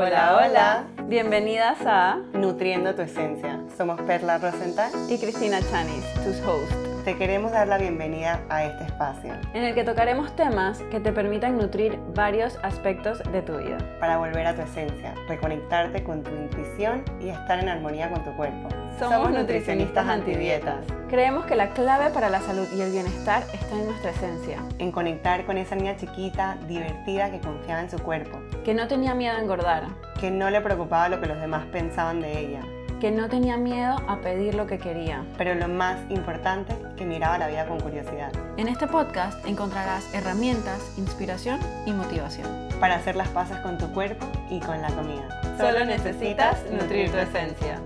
Hola, hola. Bienvenidas a Nutriendo tu Esencia. Somos Perla Rosenthal y Cristina Chanis, tus hosts. Te queremos dar la bienvenida a este espacio. En el que tocaremos temas que te permitan nutrir varios aspectos de tu vida. Para volver a tu esencia, reconectarte con tu intuición y estar en armonía con tu cuerpo. Somos, nutricionistas antidietas. Creemos que la clave para la salud y el bienestar está en nuestra esencia. En conectar con esa niña chiquita, divertida, que confiaba en su cuerpo. Que no tenía miedo a engordar. Que no le preocupaba lo que los demás pensaban de ella que no tenía miedo a pedir lo que quería. Pero lo más importante, que miraba la vida con curiosidad. En este podcast encontrarás herramientas, inspiración y motivación. Para hacer las pasas con tu cuerpo y con la comida. Solo necesitas nutrir tu esencia.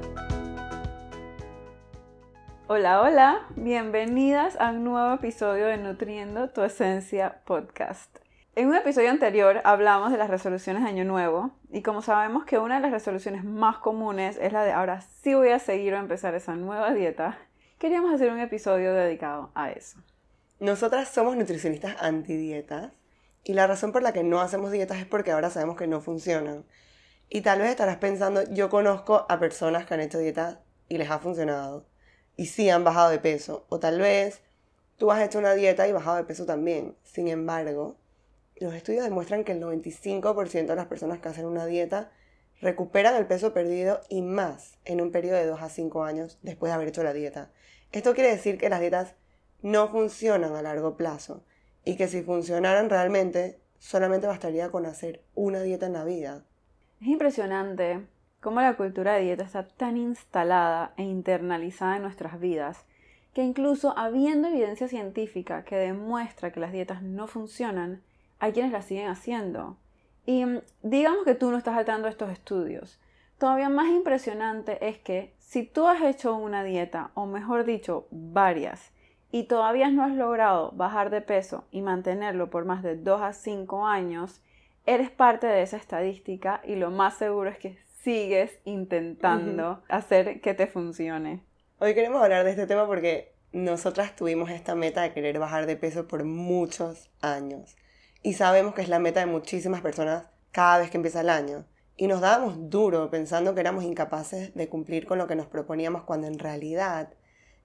Hola, hola, bienvenidas a un nuevo episodio de Nutriendo tu Esencia podcast. En un episodio anterior hablamos de las resoluciones de Año Nuevo y como sabemos que una de las resoluciones más comunes es la de ahora sí voy a seguir o empezar esa nueva dieta, queríamos hacer un episodio dedicado a eso. Nosotras somos nutricionistas antidietas y la razón por la que no hacemos dietas es porque ahora sabemos que no funcionan. Y tal vez estarás pensando, yo conozco a personas que han hecho dietas y les ha funcionado y sí han bajado de peso. O tal vez tú has hecho una dieta y bajado de peso también. Sin embargo, los estudios demuestran que el 95% de las personas que hacen una dieta recuperan el peso perdido y más en un periodo de 2 a 5 años después de haber hecho la dieta. Esto quiere decir que las dietas no funcionan a largo plazo y que si funcionaran realmente solamente bastaría con hacer una dieta en la vida. Es impresionante cómo la cultura de dieta está tan instalada e internalizada en nuestras vidas que incluso habiendo evidencia científica que demuestra que las dietas no funcionan, hay quienes la siguen haciendo. Y mm, digamos que tú no estás saltando estos estudios. Todavía más impresionante es que si tú has hecho una dieta, o mejor dicho, varias, y todavía no has logrado bajar de peso y mantenerlo por más de 2 a 5 años, eres parte de esa estadística y lo más seguro es que sigues intentando hacer que te funcione. Hoy queremos hablar de este tema porque nosotras tuvimos esta meta de querer bajar de peso por muchos años y sabemos que es la meta de muchísimas personas cada vez que empieza el año. Y nos dábamos duro pensando que éramos incapaces de cumplir con lo que nos proponíamos cuando en realidad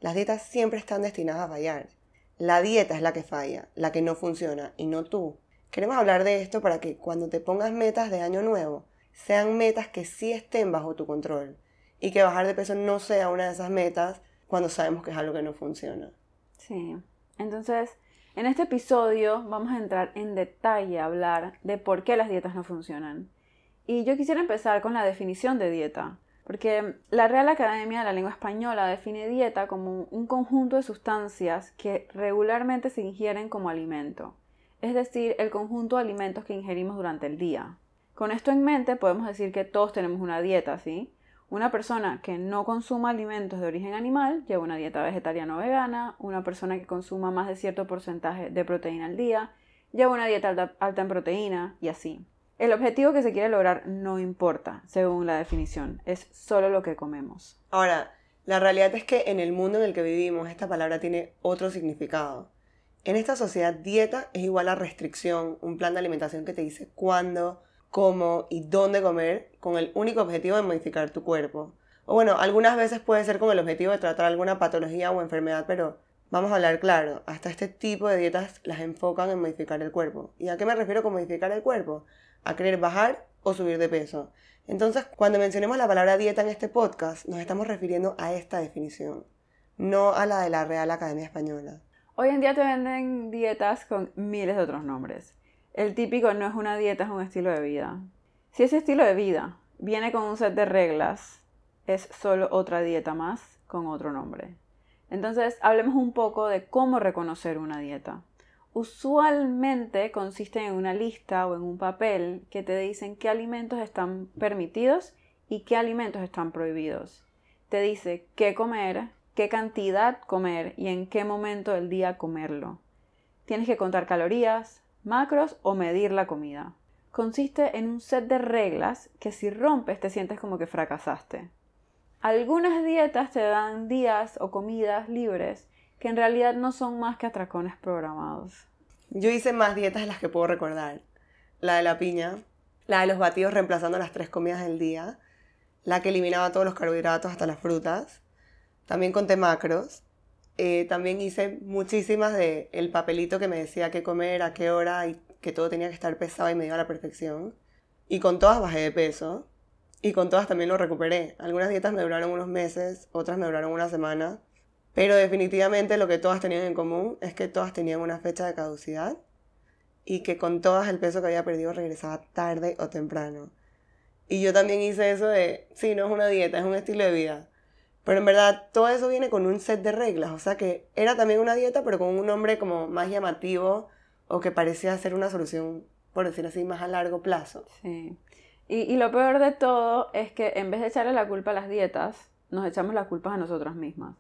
las dietas siempre están destinadas a fallar. La dieta es la que falla, la que no funciona y no tú. Queremos hablar de esto para que cuando te pongas metas de año nuevo, sean metas que sí estén bajo tu control y que bajar de peso no sea una de esas metas cuando sabemos que es algo que no funciona. Sí, entonces en este episodio vamos a entrar en detalle a hablar de por qué las dietas no funcionan. Y yo quisiera empezar con la definición de dieta, porque la Real Academia de la Lengua Española define dieta como un conjunto de sustancias que regularmente se ingieren como alimento, es decir, el conjunto de alimentos que ingerimos durante el día. Con esto en mente podemos decir que todos tenemos una dieta, ¿sí? Una persona que no consuma alimentos de origen animal lleva una dieta vegetariana o vegana. Una persona que consuma más de cierto porcentaje de proteína al día lleva una dieta alta, en proteína y así. El objetivo que se quiere lograr no importa, según la definición, es solo lo que comemos. Ahora, la realidad es que en el mundo en el que vivimos esta palabra tiene otro significado. En esta sociedad, dieta es igual a restricción, un plan de alimentación que te dice cuándo, cómo y dónde comer con el único objetivo de modificar tu cuerpo. O bueno, algunas veces puede ser con el objetivo de tratar alguna patología o enfermedad, pero vamos a hablar claro, hasta este tipo de dietas las enfocan en modificar el cuerpo. ¿Y a qué me refiero con modificar el cuerpo? A querer bajar o subir de peso. Entonces, cuando mencionemos la palabra dieta en este podcast, nos estamos refiriendo a esta definición, no a la de la Real Academia Española. Hoy en día te venden dietas con miles de otros nombres. El típico no es una dieta, es un estilo de vida. Si ese estilo de vida viene con un set de reglas, es solo otra dieta más con otro nombre. Entonces, hablemos un poco de cómo reconocer una dieta. Usualmente consiste en una lista o en un papel que te dicen qué alimentos están permitidos y qué alimentos están prohibidos. Te dice qué comer, qué cantidad comer y en qué momento del día comerlo. Tienes que contar calorías, macros o medir la comida. Consiste en un set de reglas que si rompes te sientes como que fracasaste. Algunas dietas te dan días o comidas libres que en realidad no son más que atracones programados. Yo hice más dietas de las que puedo recordar. La de la piña, la de los batidos reemplazando las tres comidas del día, la que eliminaba todos los carbohidratos hasta las frutas, también conté macros, eh, también hice muchísimas de el papelito que me decía qué comer, a qué hora y que todo tenía que estar pesado y me iba a la perfección. Y con todas bajé de peso. Y con todas también lo recuperé. Algunas dietas me duraron unos meses, otras me duraron una semana. Pero definitivamente lo que todas tenían en común es que todas tenían una fecha de caducidad y que con todas el peso que había perdido regresaba tarde o temprano. Y yo también hice eso de, sí, no es una dieta, es un estilo de vida. Pero en verdad todo eso viene con un set de reglas, o sea que era también una dieta, pero con un nombre como más llamativo o que parecía ser una solución, por decir así, más a largo plazo. Sí. Y, y lo peor de todo es que en vez de echarle la culpa a las dietas, nos echamos las culpas a nosotras mismas.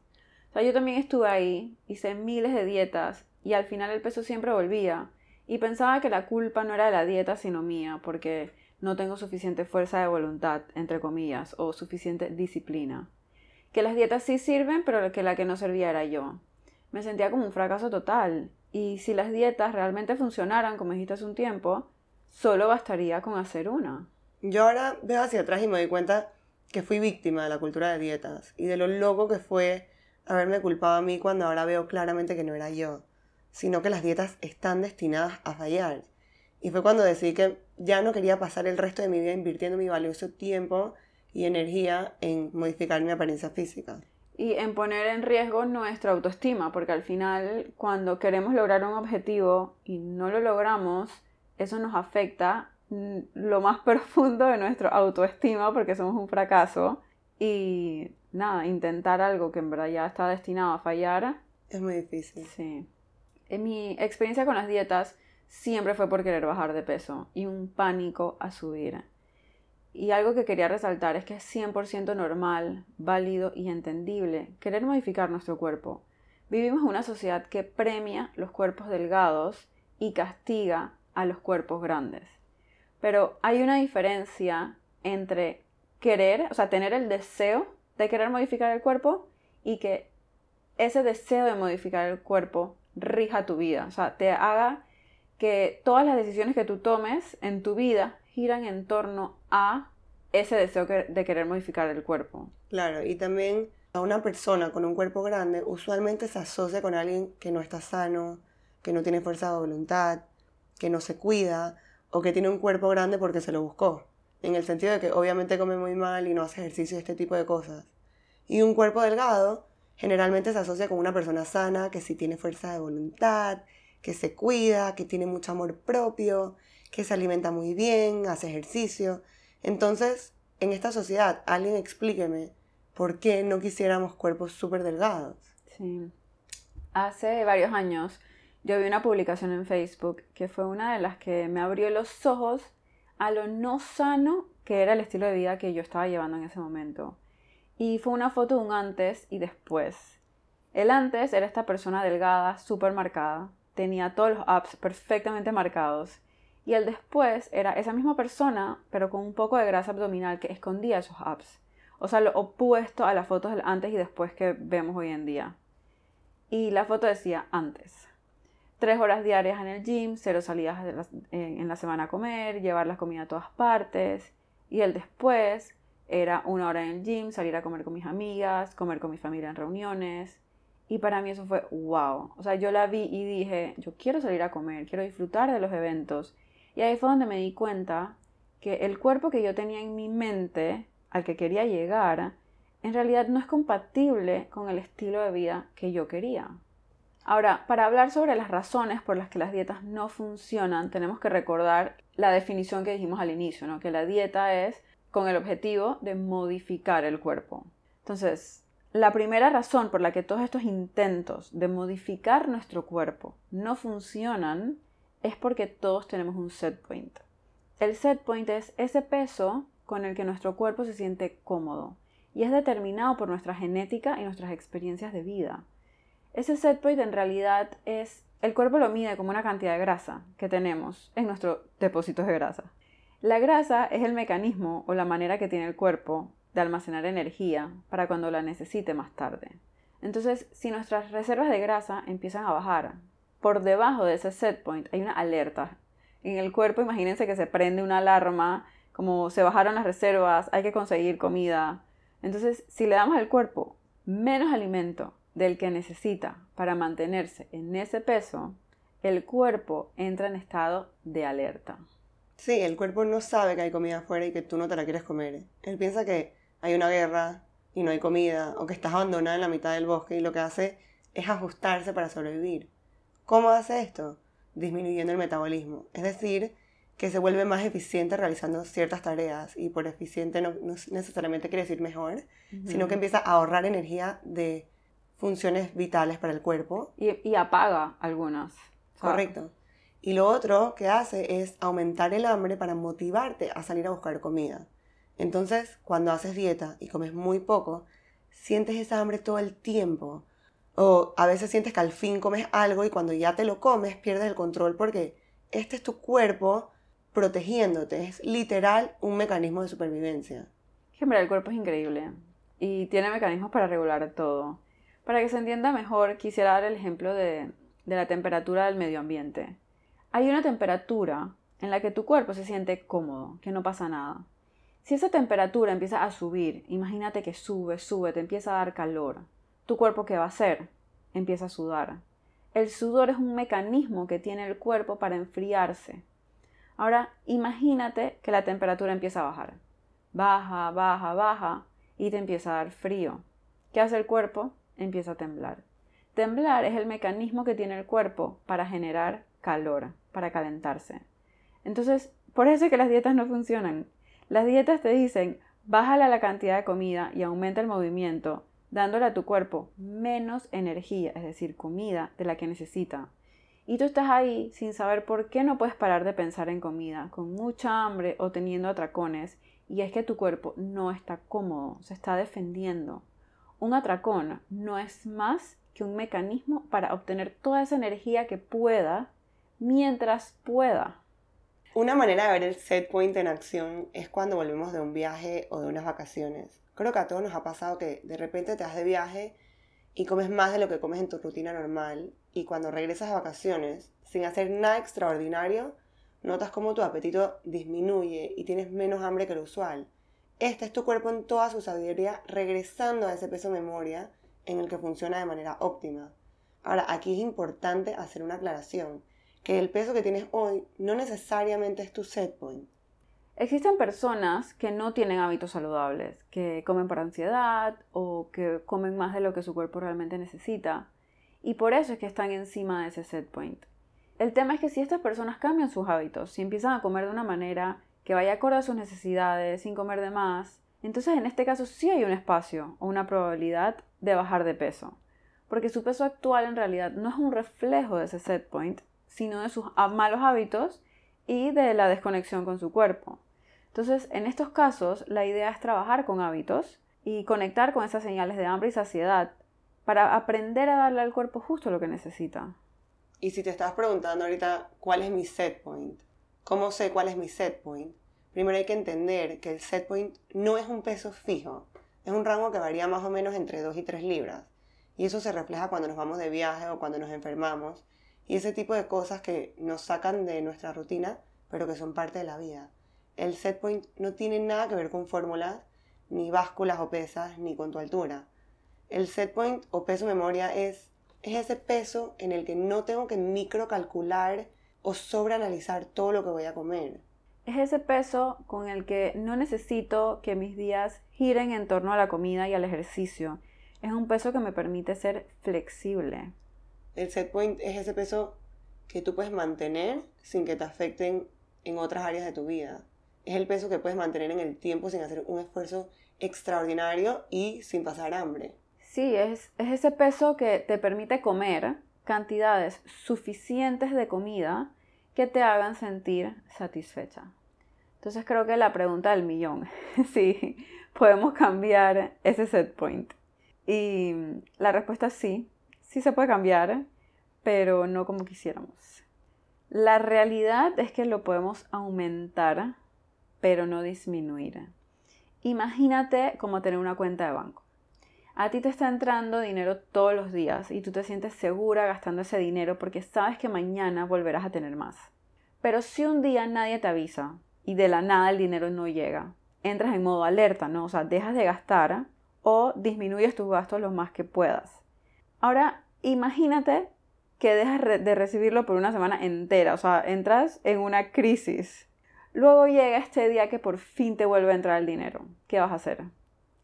O sea, yo también estuve ahí, hice miles de dietas y al final el peso siempre volvía. Y pensaba que la culpa no era de la dieta, sino mía, porque no tengo suficiente fuerza de voluntad, entre comillas, o suficiente disciplina que las dietas sí sirven, pero que la que no servía era yo. Me sentía como un fracaso total. Y si las dietas realmente funcionaran, como dijiste hace un tiempo, solo bastaría con hacer una. Yo ahora veo hacia atrás y me doy cuenta que fui víctima de la cultura de dietas y de lo loco que fue haberme culpado a mí cuando ahora veo claramente que no era yo, sino que las dietas están destinadas a fallar. Y fue cuando decidí que ya no quería pasar el resto de mi vida invirtiendo mi valioso tiempo y energía en modificar mi apariencia física. Y en poner en riesgo nuestra autoestima, porque al final cuando queremos lograr un objetivo y no lo logramos, eso nos afecta lo más profundo de nuestra autoestima porque somos un fracaso. Y nada, intentar algo que en verdad ya está destinado a fallar. Es muy difícil. Sí. En mi experiencia con las dietas siempre fue por querer bajar de peso y un pánico a subir. Y algo que quería resaltar es que es 100% normal, válido y entendible querer modificar nuestro cuerpo. Vivimos en una sociedad que premia los cuerpos delgados y castiga a los cuerpos grandes. Pero hay una diferencia entre querer, o sea, tener el deseo de querer modificar el cuerpo y que ese deseo de modificar el cuerpo rija tu vida, o sea, te haga que todas las decisiones que tú tomes en tu vida giran en torno a ese deseo de querer modificar el cuerpo. Claro, y también a una persona con un cuerpo grande usualmente se asocia con alguien que no está sano, que no tiene fuerza de voluntad, que no se cuida o que tiene un cuerpo grande porque se lo buscó. En el sentido de que obviamente come muy mal y no hace ejercicio este tipo de cosas. Y un cuerpo delgado generalmente se asocia con una persona sana que sí tiene fuerza de voluntad, que se cuida, que tiene mucho amor propio, que se alimenta muy bien, hace ejercicio. Entonces, en esta sociedad, alguien explíqueme por qué no quisiéramos cuerpos súper delgados. Sí. Hace varios años yo vi una publicación en Facebook que fue una de las que me abrió los ojos a lo no sano que era el estilo de vida que yo estaba llevando en ese momento. Y fue una foto de un antes y después. El antes era esta persona delgada, súper marcada, tenía todos los apps perfectamente marcados y el después era esa misma persona, pero con un poco de grasa abdominal que escondía esos abs. O sea, lo opuesto a las fotos del antes y después que vemos hoy en día. Y la foto decía antes. Tres horas diarias en el gym, cero salidas en la semana a comer, llevar la comida a todas partes. Y el después era una hora en el gym, salir a comer con mis amigas, comer con mi familia en reuniones. Y para mí eso fue wow. O sea, yo la vi y dije, yo quiero salir a comer, quiero disfrutar de los eventos y ahí fue donde me di cuenta que el cuerpo que yo tenía en mi mente, al que quería llegar, en realidad no es compatible con el estilo de vida que yo quería. Ahora, para hablar sobre las razones por las que las dietas no funcionan, tenemos que recordar la definición que dijimos al inicio, que la dieta es con el objetivo de modificar el cuerpo. Entonces, la primera razón por la que todos estos intentos de modificar nuestro cuerpo no funcionan es porque todos tenemos un set point. El set point es ese peso con el que nuestro cuerpo se siente cómodo y es determinado por nuestra genética y nuestras experiencias de vida. Ese set point en realidad es, el cuerpo lo mide como una cantidad de grasa que tenemos en nuestros depósitos de grasa. La grasa es el mecanismo o la manera que tiene el cuerpo de almacenar energía para cuando la necesite más tarde. Entonces, si nuestras reservas de grasa empiezan a bajar, por debajo de ese set point hay una alerta En el cuerpo, imagínense que se prende una alarma, como se bajaron las reservas, hay que conseguir comida. Entonces, si le damos al cuerpo menos alimento del que necesita para mantenerse en ese peso, el cuerpo entra en estado de alerta. Sí, el cuerpo no sabe que hay comida afuera y que tú no te la quieres comer. Él piensa que hay una guerra y no hay comida, o que estás abandonada en la mitad del bosque y lo que hace es ajustarse para sobrevivir. ¿Cómo hace esto? Disminuyendo el metabolismo. Es decir, que se vuelve más eficiente realizando ciertas tareas y por eficiente no, necesariamente quiere decir mejor, sino que empieza a ahorrar energía de funciones vitales para el cuerpo. Y, apaga algunas. Correcto. Y lo otro que hace es aumentar el hambre para motivarte a salir a buscar comida. Entonces, cuando haces dieta y comes muy poco, sientes esa hambre todo el tiempo. O a veces sientes que al fin comes algo y cuando ya te lo comes pierdes el control porque este es tu cuerpo protegiéndote. Es literal un mecanismo de supervivencia. Hombre, el cuerpo es increíble y tiene mecanismos para regular todo. Para que se entienda mejor, quisiera dar el ejemplo de, de la temperatura del medio ambiente. Hay una temperatura en la que tu cuerpo se siente cómodo, que no pasa nada. Si esa temperatura empieza a subir, imagínate que sube, sube, te empieza a dar calor. ¿Tu cuerpo qué va a hacer? Empieza a sudar. El sudor es un mecanismo que tiene el cuerpo para enfriarse. Ahora, imagínate que la temperatura empieza a bajar. Baja, baja, baja y te empieza a dar frío. ¿Qué hace el cuerpo? Empieza a temblar. Temblar es el mecanismo que tiene el cuerpo para generar calor, para calentarse. Entonces, por eso es que las dietas no funcionan. Las dietas te dicen, bájale la cantidad de comida y aumenta el movimiento, dándole a tu cuerpo menos energía, es decir, comida de la que necesita. Y tú estás ahí sin saber por qué no puedes parar de pensar en comida, con mucha hambre o teniendo atracones, y es que tu cuerpo no está cómodo, se está defendiendo. Un atracón no es más que un mecanismo para obtener toda esa energía que pueda mientras pueda. Una manera de ver el set point en acción es cuando volvemos de un viaje o de unas vacaciones. Creo que a todos nos ha pasado que de repente te vas de viaje y comes más de lo que comes en tu rutina normal y cuando regresas de vacaciones, sin hacer nada extraordinario, notas como tu apetito disminuye y tienes menos hambre que lo usual. Este es tu cuerpo en toda su sabiduría regresando a ese peso memoria en el que funciona de manera óptima. Ahora, aquí es importante hacer una aclaración que el peso que tienes hoy no necesariamente es tu set point. Existen personas que no tienen hábitos saludables, que comen por ansiedad o que comen más de lo que su cuerpo realmente necesita, y por eso es que están encima de ese set point. El tema es que si estas personas cambian sus hábitos, si empiezan a comer de una manera que vaya acorde a sus necesidades, sin comer de más, entonces en este caso sí hay un espacio o una probabilidad de bajar de peso, porque su peso actual en realidad no es un reflejo de ese set point, sino de sus malos hábitos y de la desconexión con su cuerpo. Entonces, en estos casos, la idea es trabajar con hábitos y conectar con esas señales de hambre y saciedad para aprender a darle al cuerpo justo lo que necesita. Y si te estás preguntando ahorita cuál es mi set point, ¿cómo sé cuál es mi set point? Primero hay que entender que el set point no es un peso fijo, es un rango que varía más o menos entre 2 y 3 libras. Y eso se refleja cuando nos vamos de viaje o cuando nos enfermamos y ese tipo de cosas que nos sacan de nuestra rutina, pero que son parte de la vida. El set point no tiene nada que ver con fórmulas, ni básculas o pesas, ni con tu altura. El set point o peso memoria es, es ese peso en el que no tengo que microcalcular o sobreanalizar todo lo que voy a comer. Es ese peso con el que no necesito que mis días giren en torno a la comida y al ejercicio. Es un peso que me permite ser flexible. El set point es ese peso que tú puedes mantener sin que te afecten en otras áreas de tu vida. Es el peso que puedes mantener en el tiempo sin hacer un esfuerzo extraordinario y sin pasar hambre. Sí, es, es ese peso que te permite comer cantidades suficientes de comida que te hagan sentir satisfecha. Entonces creo que la pregunta del millón, sí, podemos cambiar ese set point. Y la respuesta es sí, sí se puede cambiar, pero no como quisiéramos. La realidad es que lo podemos aumentar, pero no disminuir. Imagínate como tener una cuenta de banco. A ti te está entrando dinero todos los días y tú te sientes segura gastando ese dinero porque sabes que mañana volverás a tener más. Pero si un día nadie te avisa y de la nada el dinero no llega, entras en modo alerta, ¿no? O sea, dejas de gastar o disminuyes tus gastos lo más que puedas. Ahora, imagínate que dejas de recibirlo por una semana entera, o sea, entras en una crisis. Luego llega este día que por fin te vuelve a entrar el dinero. ¿Qué vas a hacer?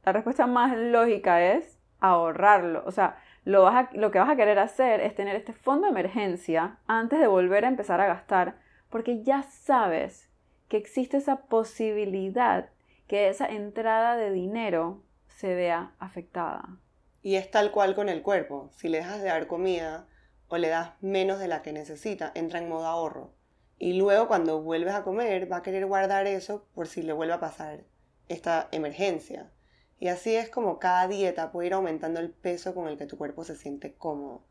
La respuesta más lógica es ahorrarlo. O sea, lo, lo que vas a querer hacer es tener este fondo de emergencia antes de volver a empezar a gastar, porque ya sabes que existe esa posibilidad que esa entrada de dinero se vea afectada. Y es tal cual con el cuerpo. Si le dejas de dar comida o le das menos de la que necesita, entra en modo ahorro. Y luego cuando vuelves a comer va a querer guardar eso por si le vuelve a pasar esta emergencia. Y así es como cada dieta puede ir aumentando el peso con el que tu cuerpo se siente cómodo.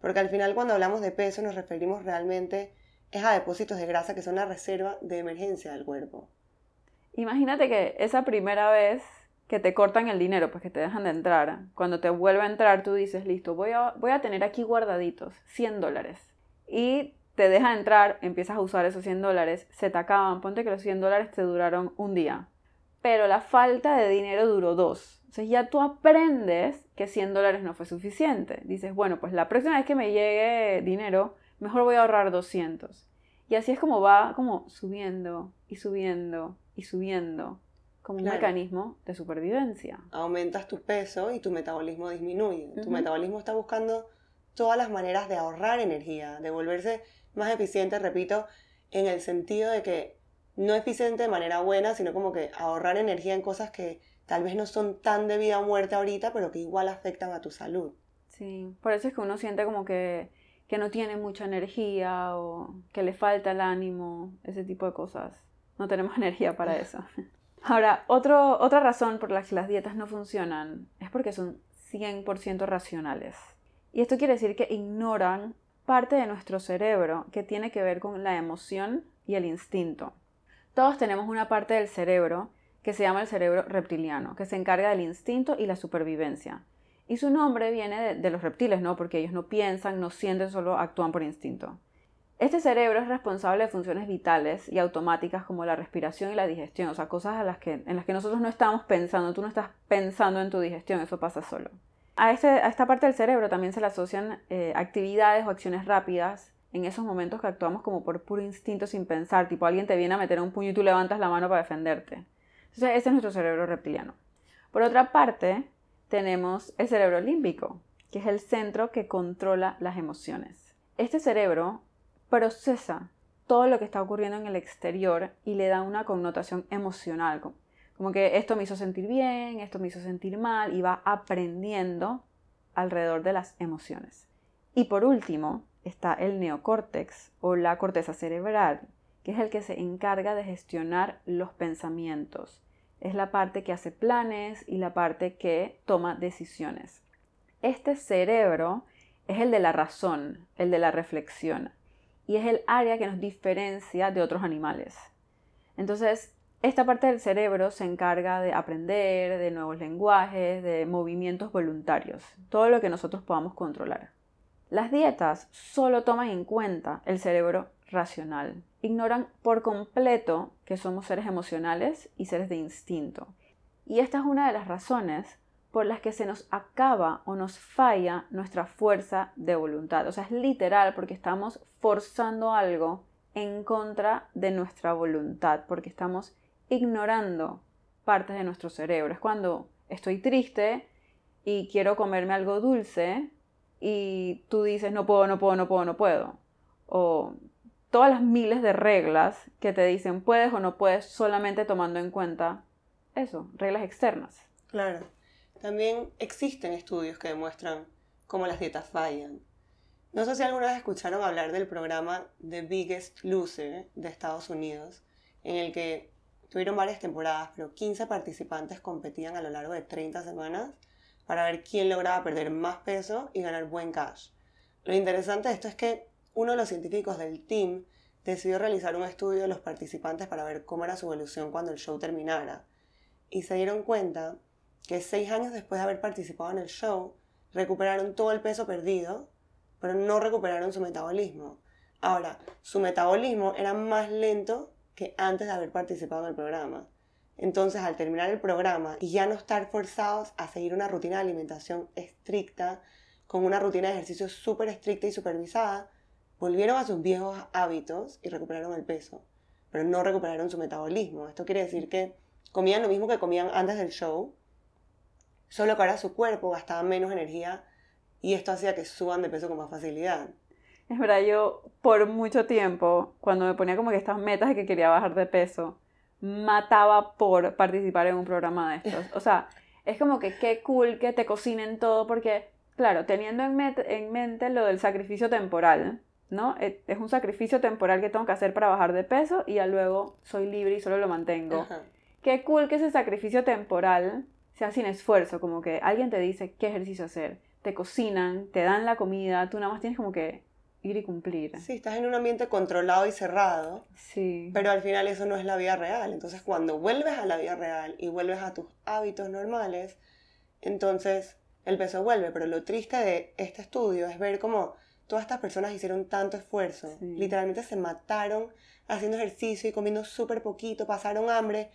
Porque al final cuando hablamos de peso nos referimos realmente es a depósitos de grasa que son la reserva de emergencia del cuerpo. Imagínate que esa primera vez que te cortan el dinero, pues que te dejan de entrar, cuando te vuelve a entrar tú dices, listo, voy a, voy a tener aquí guardaditos 100 dólares. Y te deja entrar, empiezas a usar esos 100 dólares, se te acaban, ponte que los 100 dólares te duraron un día pero la falta de dinero duró dos. Entonces ya tú aprendes que 100 dólares no fue suficiente. Dices, bueno, pues la próxima vez que me llegue dinero, mejor voy a ahorrar 200. Y así es como va como subiendo y subiendo y subiendo, como un mecanismo de supervivencia. Aumentas tu peso y tu metabolismo disminuye. Tu metabolismo está buscando todas las maneras de ahorrar energía, de volverse más eficiente, repito, en el sentido de que no eficiente de manera buena, sino como que ahorrar energía en cosas que tal vez no son tan de vida o muerte ahorita, pero que igual afectan a tu salud. Sí, por eso es que uno siente como que, que no tiene mucha energía o que le falta el ánimo, ese tipo de cosas. No tenemos energía para eso. Ahora, otro, otra razón por la que las dietas no funcionan es porque son 100% racionales. Y esto quiere decir que ignoran parte de nuestro cerebro que tiene que ver con la emoción y el instinto. Todos tenemos una parte del cerebro que se llama el cerebro reptiliano, que se encarga del instinto y la supervivencia. Y su nombre viene de, los reptiles, ¿no? Porque ellos no piensan, no sienten, solo actúan por instinto. Este cerebro es responsable de funciones vitales y automáticas como la respiración y la digestión, o sea, cosas a las que, en las que nosotros no estamos pensando, tú no estás pensando en tu digestión, eso pasa solo. A, este, esta parte del cerebro también se le asocian eh, actividades o acciones rápidas en esos momentos que actuamos como por puro instinto sin pensar, tipo alguien te viene a meter un puño y tú levantas la mano para defenderte. Entonces ese es nuestro cerebro reptiliano. Por otra parte, tenemos el cerebro límbico, que es el centro que controla las emociones. Este cerebro procesa todo lo que está ocurriendo en el exterior y le da una connotación emocional, como que esto me hizo sentir bien, esto me hizo sentir mal, y va aprendiendo alrededor de las emociones. Y por último, está el neocórtex o la corteza cerebral, que es el que se encarga de gestionar los pensamientos. Es la parte que hace planes y la parte que toma decisiones. Este cerebro es el de la razón, el de la reflexión, y es el área que nos diferencia de otros animales. Entonces, esta parte del cerebro se encarga de aprender, de nuevos lenguajes, de movimientos voluntarios, todo lo que nosotros podamos controlar. Las dietas solo toman en cuenta el cerebro racional. Ignoran por completo que somos seres emocionales y seres de instinto. Y esta es una de las razones por las que se nos acaba o nos falla nuestra fuerza de voluntad. O sea, es literal porque estamos forzando algo en contra de nuestra voluntad, porque estamos ignorando partes de nuestro cerebro. Es cuando estoy triste y quiero comerme algo dulce, y tú dices no puedo, no puedo, no puedo, no puedo. O todas las miles de reglas que te dicen puedes o no puedes solamente tomando en cuenta eso, reglas externas. Claro. También existen estudios que demuestran cómo las dietas fallan. No sé si alguna vez escucharon hablar del programa The Biggest Loser de Estados Unidos, en el que tuvieron varias temporadas, pero 15 participantes competían a lo largo de 30 semanas para ver quién lograba perder más peso y ganar buen cash. Lo interesante de esto es que uno de los científicos del team decidió realizar un estudio de los participantes para ver cómo era su evolución cuando el show terminara. Y se dieron cuenta que seis años después de haber participado en el show, recuperaron todo el peso perdido, pero no recuperaron su metabolismo. Ahora, su metabolismo era más lento que antes de haber participado en el programa. Entonces, al terminar el programa y ya no estar forzados a seguir una rutina de alimentación estricta, con una rutina de ejercicio súper estricta y supervisada, volvieron a sus viejos hábitos y recuperaron el peso, pero no recuperaron su metabolismo. Esto quiere decir que comían lo mismo que comían antes del show, solo que ahora su cuerpo gastaba menos energía y esto hacía que suban de peso con más facilidad. Es verdad, yo por mucho tiempo, cuando me ponía como que estas metas de que quería bajar de peso, mataba por participar en un programa de estos. O sea, es como que qué cool que te cocinen todo, porque, claro, teniendo en, en mente lo del sacrificio temporal, ¿no? E, es un sacrificio temporal que tengo que hacer para bajar de peso y ya luego soy libre y solo lo mantengo. Qué cool que ese sacrificio temporal sea sin esfuerzo, como que alguien te dice qué ejercicio hacer, te cocinan, te dan la comida, tú nada más tienes como que ir y cumplir. Sí, estás en un ambiente controlado y cerrado. Sí. Pero al final eso no es la vida real. Entonces cuando vuelves a la vida real y vuelves a tus hábitos normales, entonces el peso vuelve. Pero lo triste de este estudio es ver cómo todas estas personas hicieron tanto esfuerzo. Literalmente se mataron haciendo ejercicio y comiendo súper poquito, pasaron hambre,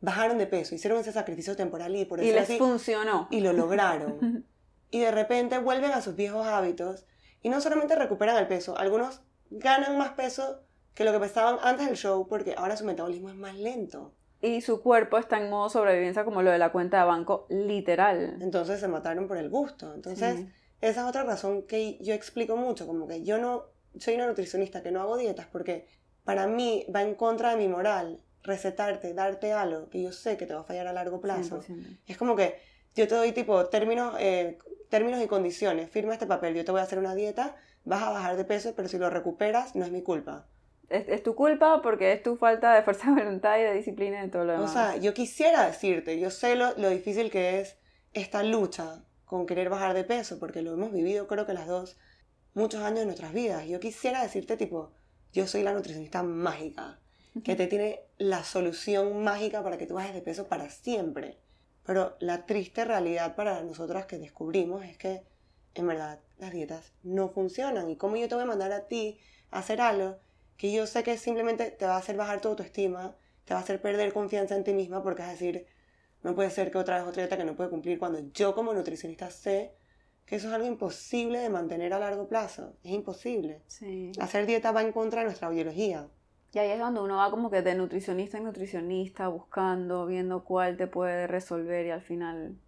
bajaron de peso, hicieron ese sacrificio temporal y por eso Y les funcionó. Y lo lograron. y de repente vuelven a sus viejos hábitos y no solamente recuperan el peso, algunos ganan más peso que lo que pesaban antes del show porque ahora su metabolismo es más lento. Y su cuerpo está en modo sobrevivencia como lo de la cuenta de banco literal. Entonces se mataron por el gusto. Entonces, esa es otra razón que yo explico mucho, como que yo no soy una nutricionista que no hago dietas porque para mí va en contra de mi moral recetarte, darte algo que yo sé que te va a fallar a largo plazo. Es como que yo te doy tipo términos, eh, términos y condiciones, firma este papel, yo te voy a hacer una dieta, vas a bajar de peso, pero si lo recuperas no es mi culpa. Es, tu culpa porque es tu falta de fuerza de voluntad y de disciplina y de todo lo demás. O sea, yo quisiera decirte, yo sé lo, lo difícil que es esta lucha con querer bajar de peso, porque lo hemos vivido creo que las dos muchos años de nuestras vidas. Yo quisiera decirte tipo, yo soy la nutricionista mágica, que te tiene la solución mágica para que tú bajes de peso para siempre. Pero la triste realidad para nosotras que descubrimos es que en verdad las dietas no funcionan. ¿Y cómo yo te voy a mandar a ti a hacer algo que yo sé que simplemente te va a hacer bajar tu autoestima, te va a hacer perder confianza en ti misma porque es decir, no puede ser que otra vez otra dieta que no puede cumplir cuando yo como nutricionista sé que eso es algo imposible de mantener a largo plazo. Es imposible. Sí. Hacer dieta va en contra de nuestra biología. Y ahí es donde uno va como que de nutricionista en nutricionista, buscando, viendo cuál te puede resolver y al final...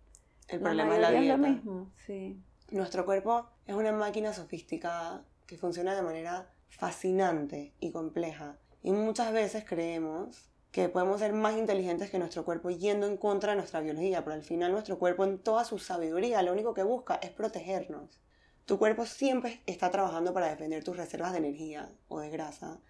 El problema es la dieta. Es lo mismo, sí. Nuestro cuerpo es una máquina sofisticada que funciona de manera fascinante y compleja. Y muchas veces creemos que podemos ser más inteligentes que nuestro cuerpo yendo en contra de nuestra biología, pero al final nuestro cuerpo en toda su sabiduría lo único que busca es protegernos. Tu cuerpo siempre está trabajando para defender tus reservas de energía o de grasa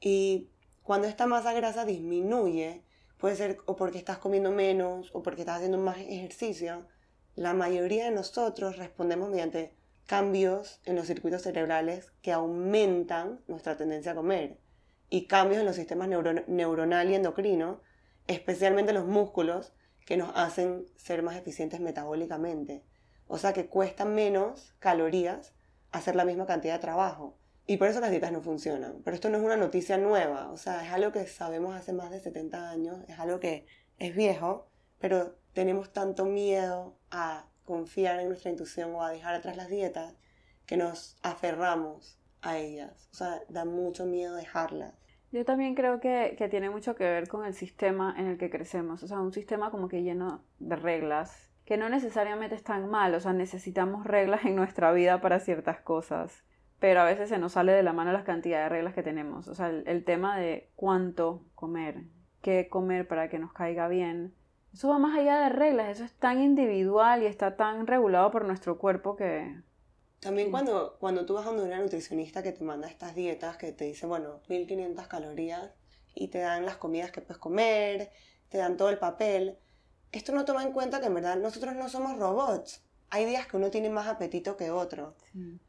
y cuando esta masa grasa disminuye, puede ser o porque estás comiendo menos o porque estás haciendo más ejercicio, la mayoría de nosotros respondemos mediante cambios en los circuitos cerebrales que aumentan nuestra tendencia a comer y cambios en los sistemas neuronal y endocrino, especialmente los músculos, que nos hacen ser más eficientes metabólicamente. O sea que cuesta menos calorías hacer la misma cantidad de trabajo. Y por eso las dietas no funcionan. Pero esto no es una noticia nueva, o sea, es algo que sabemos hace más de 70 años, es algo que es viejo, pero tenemos tanto miedo a confiar en nuestra intuición o a dejar atrás las dietas que nos aferramos a ellas. O sea, da mucho miedo dejarlas. Yo también creo que, que tiene mucho que ver con el sistema en el que crecemos. O sea, un sistema como que lleno de reglas, que no necesariamente están mal. O sea, necesitamos reglas en nuestra vida para ciertas cosas pero a veces se nos sale de la mano las cantidades de reglas que tenemos. O sea, el, tema de cuánto comer, qué comer para que nos caiga bien, eso va más allá de reglas, eso es tan individual y está tan regulado por nuestro cuerpo que... También cuando, cuando tú vas a una nutricionista que te manda estas dietas, que te dice, bueno, 1500 calorías y te dan las comidas que puedes comer, te dan todo el papel, esto no toma en cuenta que en verdad nosotros no somos robots hay días que uno tiene más apetito que otro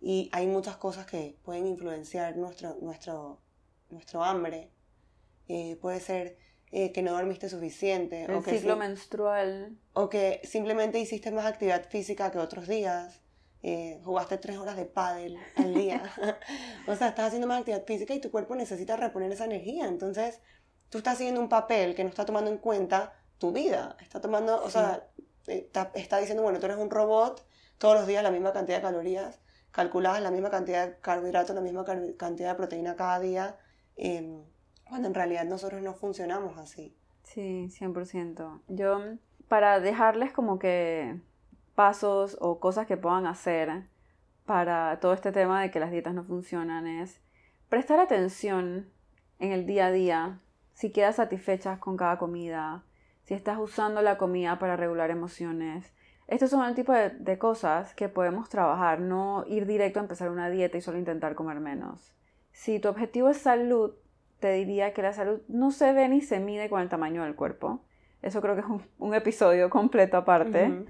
y hay muchas cosas que pueden influenciar nuestro, nuestro, nuestro hambre. Eh, puede ser eh, que no dormiste suficiente. El o que ciclo menstrual. O que simplemente hiciste más actividad física que otros días. eh, jugaste tres horas de pádel al día. o sea, estás haciendo más actividad física y tu cuerpo necesita reponer esa energía. Entonces, tú estás haciendo un papel que no está tomando en cuenta tu vida. Está tomando, o sea, está, diciendo, bueno, tú eres un robot, todos los días la misma cantidad de calorías, calculadas la misma cantidad de carbohidratos, la misma cantidad de proteína cada día, em, cuando en realidad nosotros no funcionamos así. Sí, 100%. Yo, para dejarles como que pasos o cosas que puedan hacer para todo este tema de que las dietas no funcionan es prestar atención en el día a día, si quedas satisfechas con cada comida, si estás usando la comida para regular emociones. Estos son el tipo de, de, cosas que podemos trabajar, no ir directo a empezar una dieta y solo intentar comer menos. Si tu objetivo es salud, te diría que la salud no se ve ni se mide con el tamaño del cuerpo. Eso creo que es un, episodio completo aparte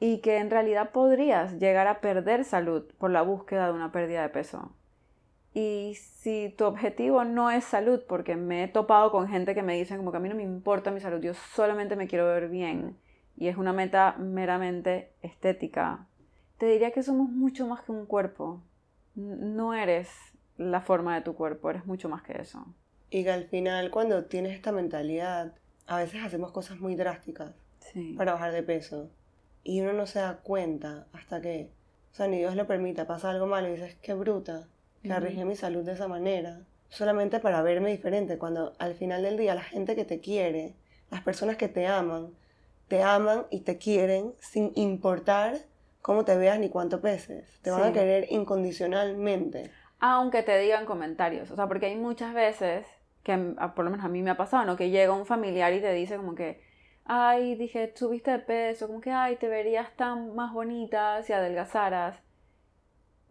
y que en realidad podrías llegar a perder salud por la búsqueda de una pérdida de peso. Y si tu objetivo no es salud, porque me he topado con gente que me dicen como que a mí no me importa mi salud, yo solamente me quiero ver bien y es una meta meramente estética, te diría que somos mucho más que un cuerpo. No eres la forma de tu cuerpo, eres mucho más que eso. Y que al final cuando tienes esta mentalidad, a veces hacemos cosas muy drásticas para bajar de peso y uno no se da cuenta hasta que, o sea, ni Dios lo permita, pasa algo malo y dices, qué bruta, que arriesgué mi salud de esa manera, solamente para verme diferente, cuando al final del día la gente que te quiere, las personas que te aman, te aman y te quieren sin importar cómo te veas ni cuánto peses. Te van a querer incondicionalmente. Aunque te digan comentarios. O sea, porque hay muchas veces que por lo menos a mí me ha pasado, ¿no? Que llega un familiar y te dice como que, ay, dije, subiste de peso, como que, ay, te verías tan más bonita si adelgazaras.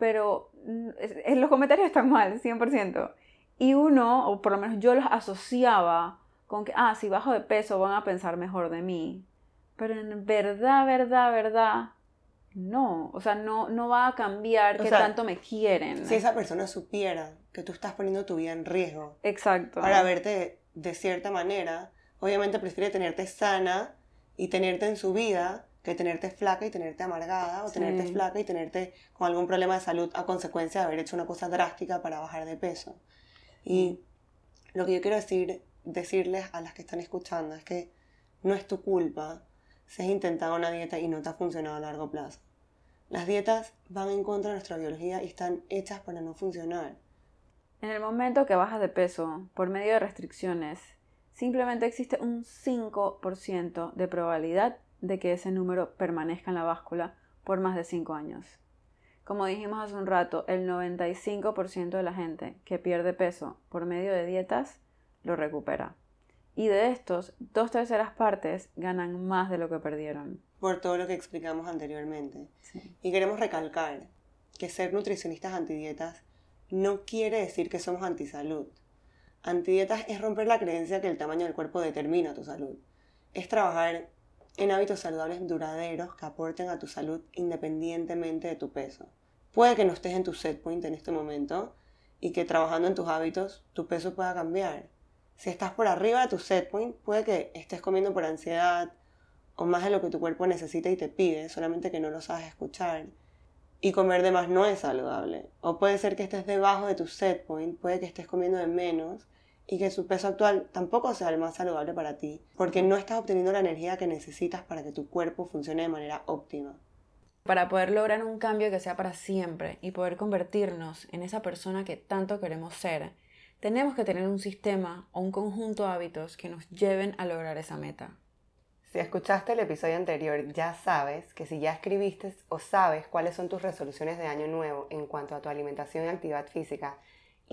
Pero en los comentarios están mal, 100%. Y uno, o por lo menos yo los asociaba con que, ah, si bajo de peso van a pensar mejor de mí. Pero en verdad, verdad, verdad, no. O sea, no, no va a cambiar que tanto me quieren. Si esa persona supiera que tú estás poniendo tu vida en riesgo. Exacto. Para verte de cierta manera, obviamente prefiere tenerte sana y tenerte en su vida que tenerte flaca y tenerte amargada o tenerte flaca y tenerte con algún problema de salud a consecuencia de haber hecho una cosa drástica para bajar de peso. Y lo que yo quiero decir, decirles a las que están escuchando es que no es tu culpa si has intentado una dieta y no te ha funcionado a largo plazo. Las dietas van en contra de nuestra biología y están hechas para no funcionar. En el momento que bajas de peso por medio de restricciones simplemente existe un 5% de probabilidad de que ese número permanezca en la báscula por más de 5 años. Como dijimos hace un rato, el 95% de la gente que pierde peso por medio de dietas lo recupera. Y de estos, dos terceras partes ganan más de lo que perdieron. Por todo lo que explicamos anteriormente. Y queremos recalcar que ser nutricionistas antidietas no quiere decir que somos antisalud. Antidietas es romper la creencia que el tamaño del cuerpo determina tu salud. Es trabajar en hábitos saludables duraderos que aporten a tu salud independientemente de tu peso. Puede que no estés en tu set point en este momento y que trabajando en tus hábitos tu peso pueda cambiar. Si estás por arriba de tu set point, puede que estés comiendo por ansiedad o más de lo que tu cuerpo necesita y te pide, solamente que no lo sabes escuchar. Y comer de más no es saludable. O puede ser que estés debajo de tu set point, puede que estés comiendo de menos y que su peso actual tampoco sea el más saludable para ti, porque no estás obteniendo la energía que necesitas para que tu cuerpo funcione de manera óptima. Para poder lograr un cambio que sea para siempre y poder convertirnos en esa persona que tanto queremos ser, tenemos que tener un sistema o un conjunto de hábitos que nos lleven a lograr esa meta. Si escuchaste el episodio anterior, ya sabes que si ya escribiste o sabes cuáles son tus resoluciones de año nuevo en cuanto a tu alimentación y actividad física,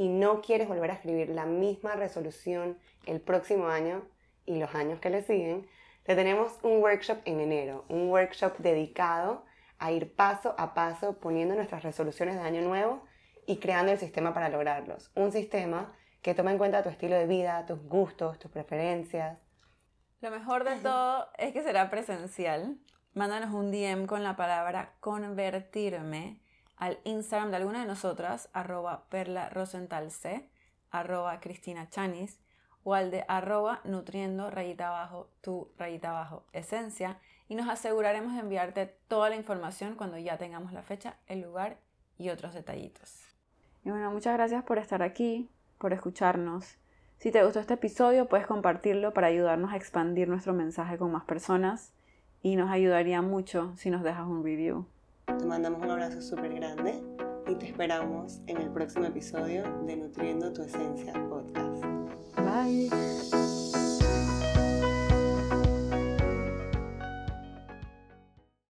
y no quieres volver a escribir la misma resolución el próximo año y los años que le siguen, te tenemos un workshop en enero, un workshop dedicado a ir paso a paso poniendo nuestras resoluciones de año nuevo y creando el sistema para lograrlos. Un sistema que toma en cuenta tu estilo de vida, tus gustos, tus preferencias. Lo mejor de todo es que será presencial. Mándanos un DM con la palabra convertirme al Instagram de alguna de nosotras, arroba perla rosentalc, arroba cristina chanis, o al de arroba nutriendo rayita abajo tu rayita abajo esencia y nos aseguraremos de enviarte toda la información cuando ya tengamos la fecha, el lugar y otros detallitos. Y bueno, muchas gracias por estar aquí, por escucharnos. Si te gustó este episodio, puedes compartirlo para ayudarnos a expandir nuestro mensaje con más personas y nos ayudaría mucho si nos dejas un review. Te mandamos un abrazo súper grande y te esperamos en el próximo episodio de Nutriendo tu Esencia Podcast. Bye.